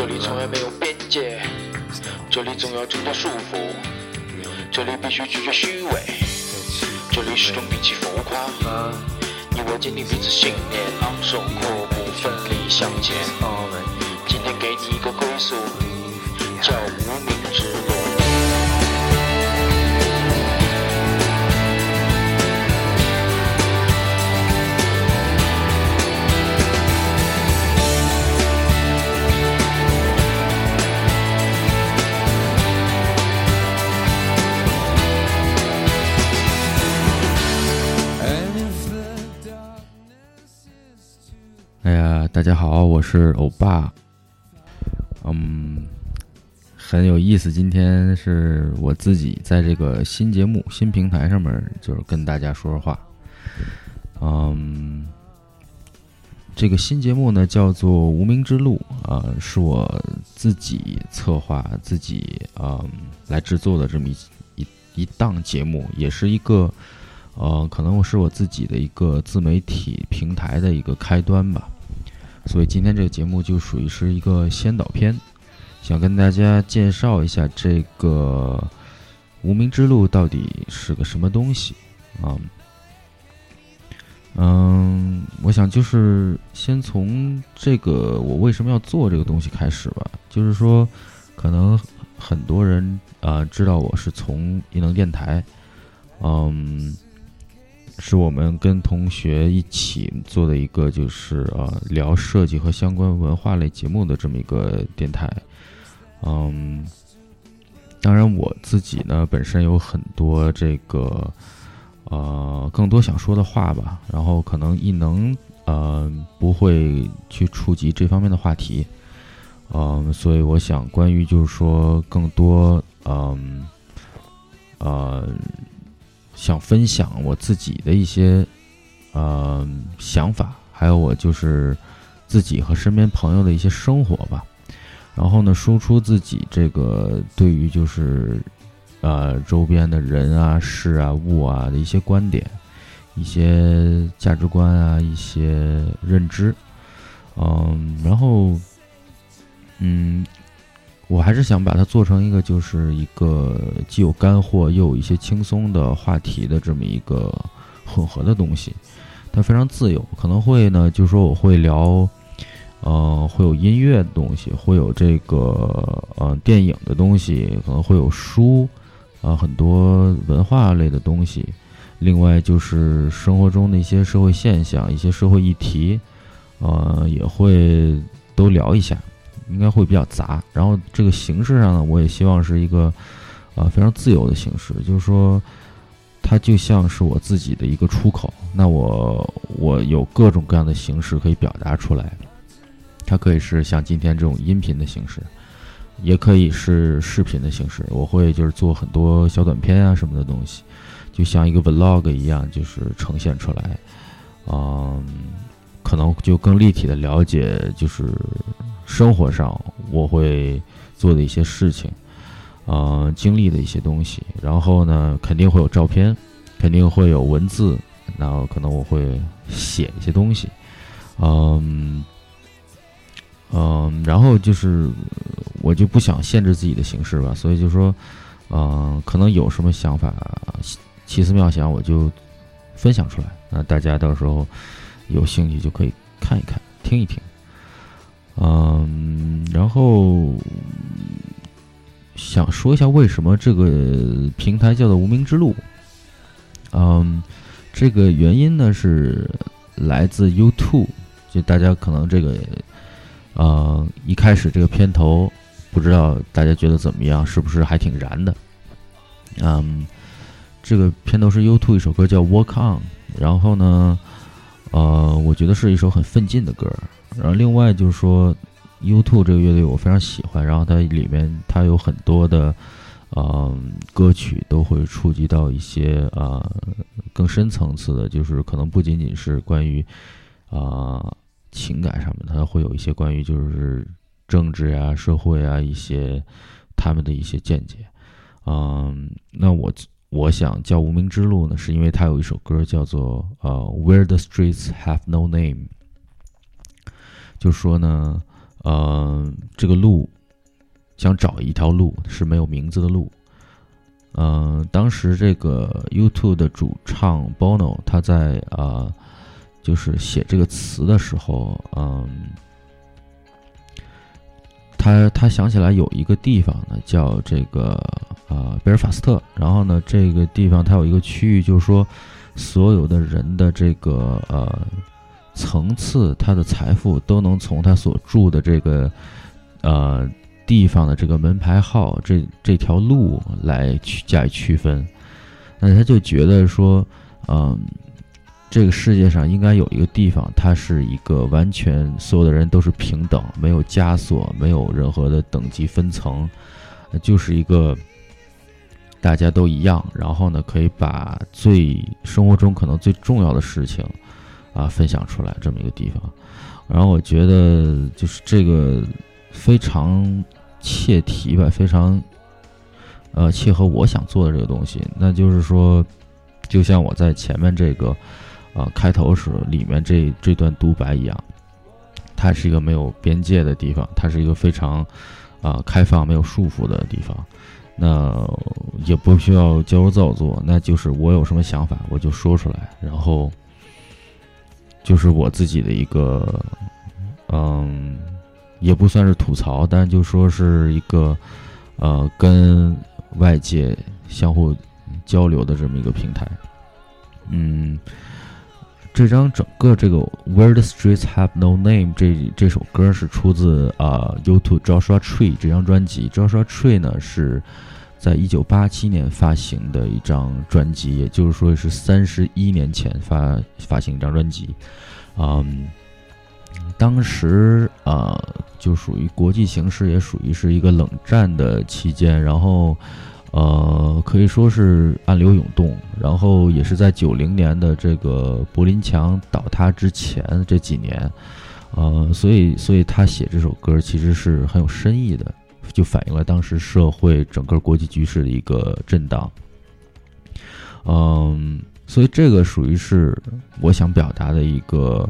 这里从来没有边界，这里总要挣脱束缚，这里必须拒绝虚伪，这里始终摒弃浮夸。你我坚定彼此信念，昂首阔步，奋力向前。今天给你一个归宿，叫无名大家好，我是欧巴。嗯，很有意思，今天是我自己在这个新节目、新平台上面，就是跟大家说说话。嗯，这个新节目呢叫做《无名之路》啊、是我自己策划、自己啊、来制作的这么一一一档节目，也是一个呃，可能是我自己的一个自媒体平台的一个开端吧。所以今天这个节目就属于是一个先导片，想跟大家介绍一下这个无名之路到底是个什么东西啊？嗯，我想就是先从这个我为什么要做这个东西开始吧。就是说，可能很多人啊、知道我是从异能电台，嗯。是我们跟同学一起做的一个，就是呃聊设计和相关文化类节目的这么一个电台。嗯，当然我自己呢本身有很多这个呃更多想说的话吧，然后可能异能呃不会去触及这方面的话题。嗯，所以我想关于就是说更多嗯呃。想分享我自己的一些呃想法，还有我就是自己和身边朋友的一些生活吧。然后呢，输出自己这个对于就是呃周边的人啊、事啊、物啊的一些观点、一些价值观啊、一些认知。嗯，然后嗯。我还是想把它做成一个，就是一个既有干货又有一些轻松的话题的这么一个混合的东西。它非常自由，可能会呢，就说我会聊，呃，会有音乐的东西，会有这个呃电影的东西，可能会有书，啊、很多文化类的东西。另外就是生活中的一些社会现象、一些社会议题，呃，也会都聊一下。应该会比较杂，然后这个形式上呢，我也希望是一个，啊、非常自由的形式，就是说，它就像是我自己的一个出口。那我我有各种各样的形式可以表达出来，它可以是像今天这种音频的形式，也可以是视频的形式。我会就是做很多小短片啊什么的东西，就像一个 vlog 一样，就是呈现出来，嗯，可能就更立体的了解就是。生活上我会做的一些事情，呃，经历的一些东西，然后呢，肯定会有照片，肯定会有文字，然后可能我会写一些东西，嗯，嗯，然后就是我就不想限制自己的形式吧，所以就说，嗯，可能有什么想法，奇思妙想，我就分享出来，那大家到时候有兴趣就可以看一看，听一听。嗯，然后想说一下为什么这个平台叫做无名之路。嗯，这个原因呢是来自 YouTube，就大家可能这个呃一开始这个片头不知道大家觉得怎么样，是不是还挺燃的？嗯，这个片头是 YouTube 一首歌叫《Walk On》，然后呢，呃，我觉得是一首很奋进的歌。然后另外就是说，U2 这个乐队我非常喜欢，然后它里面它有很多的，呃，歌曲都会触及到一些、呃、更深层次的，就是可能不仅仅是关于啊、情感上面，它会有一些关于就是政治啊、社会啊一些他们的一些见解。嗯，那我我想叫无名之路呢，是因为它有一首歌叫做呃《Where the Streets Have No Name》。就说呢，嗯，这个路想找一条路是没有名字的路。嗯，当时这个 YouTube 的主唱 Bono 他在啊，就是写这个词的时候，嗯，他他想起来有一个地方呢，叫这个啊贝尔法斯特，然后呢，这个地方它有一个区域，就是说所有的人的这个呃层次，他的财富都能从他所住的这个呃。地方的这个门牌号，这这条路来去加以区分，那他就觉得说，嗯，这个世界上应该有一个地方，它是一个完全所有的人都是平等，没有枷锁，没有任何的等级分层，就是一个大家都一样，然后呢，可以把最生活中可能最重要的事情啊分享出来这么一个地方。然后我觉得就是这个非常。切题吧，非常，呃，切合我想做的这个东西。那就是说，就像我在前面这个，呃，开头时里面这这段独白一样，它是一个没有边界的地方，它是一个非常，啊，开放、没有束缚的地方。那也不需要矫揉造作，那就是我有什么想法我就说出来，然后，就是我自己的一个，嗯。也不算是吐槽，但就说是一个，呃，跟外界相互交流的这么一个平台。嗯，这张整个这个《Where the Streets Have No Name》这这首歌是出自啊 YouTube Joshua Tree 这张专辑。Joshua Tree 呢是在一九八七年发行的一张专辑，也就是说是三十一年前发发行一张专辑。嗯。当时啊，就属于国际形势，也属于是一个冷战的期间，然后，呃，可以说是暗流涌动，然后也是在九零年的这个柏林墙倒塌之前这几年，呃，所以，所以他写这首歌其实是很有深意的，就反映了当时社会整个国际局势的一个震荡，嗯，所以这个属于是我想表达的一个。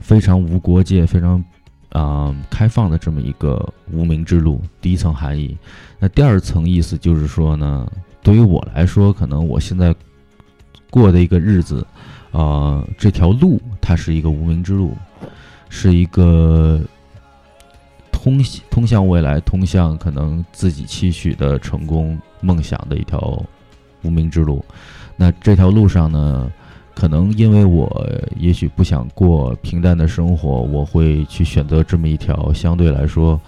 非常无国界、非常啊开放的这么一个无名之路，第一层含义。那第二层意思就是说呢，对于我来说，可能我现在过的一个日子，啊，这条路它是一个无名之路，是一个通通向未来、通向可能自己期许的成功梦想的一条无名之路。那这条路上呢？可能因为我也许不想过平淡的生活，我会去选择这么一条相对来说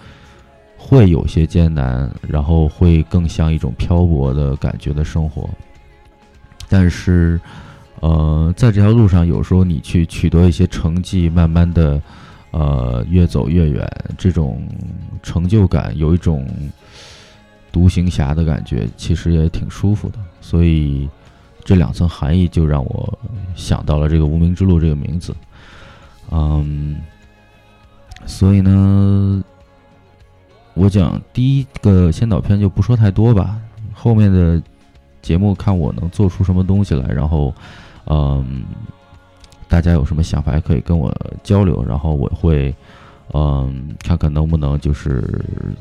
会有些艰难，然后会更像一种漂泊的感觉的生活。但是，呃，在这条路上，有时候你去取得一些成绩，慢慢的，呃，越走越远，这种成就感有一种独行侠的感觉，其实也挺舒服的。所以。这两层含义就让我想到了这个无名之路这个名字，嗯，所以呢，我讲第一个先导片就不说太多吧，后面的节目看我能做出什么东西来，然后，嗯，大家有什么想法也可以跟我交流，然后我会，嗯，看看能不能就是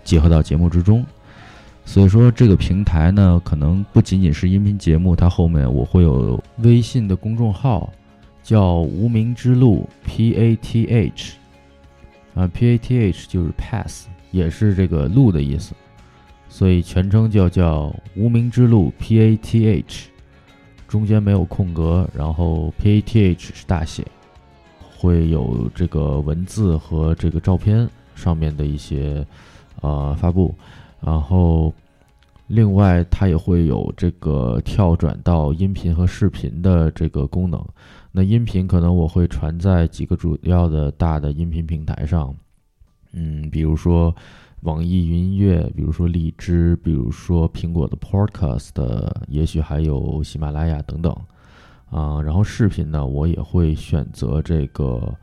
结合到节目之中。所以说，这个平台呢，可能不仅仅是音频节目，它后面我会有微信的公众号，叫“无名之路 ”（P A T H），啊，P A T H 就是 pass，也是这个路的意思，所以全称就叫“无名之路 ”（P A T H），中间没有空格，然后 P A T H 是大写，会有这个文字和这个照片上面的一些呃发布。然后，另外它也会有这个跳转到音频和视频的这个功能。那音频可能我会传在几个主要的大的音频平台上，嗯，比如说网易云音乐，比如说荔枝，比如说苹果的 Podcast，也许还有喜马拉雅等等。啊，然后视频呢，我也会选择这个，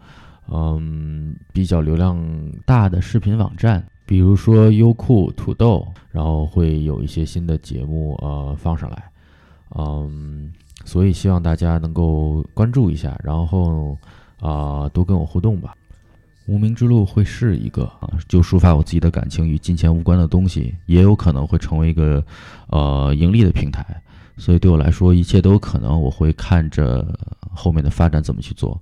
嗯，比较流量大的视频网站。比如说优酷、土豆，然后会有一些新的节目呃放上来，嗯，所以希望大家能够关注一下，然后啊多跟我互动吧。无名之路会是一个啊，就抒发我自己的感情与金钱无关的东西，也有可能会成为一个呃盈利的平台。所以对我来说，一切都有可能。我会看着后面的发展怎么去做。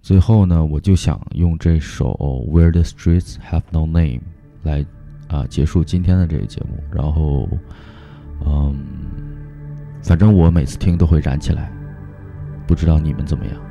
最后呢，我就想用这首《Where the Streets Have No Name》来啊结束今天的这个节目。然后，嗯，反正我每次听都会燃起来，不知道你们怎么样。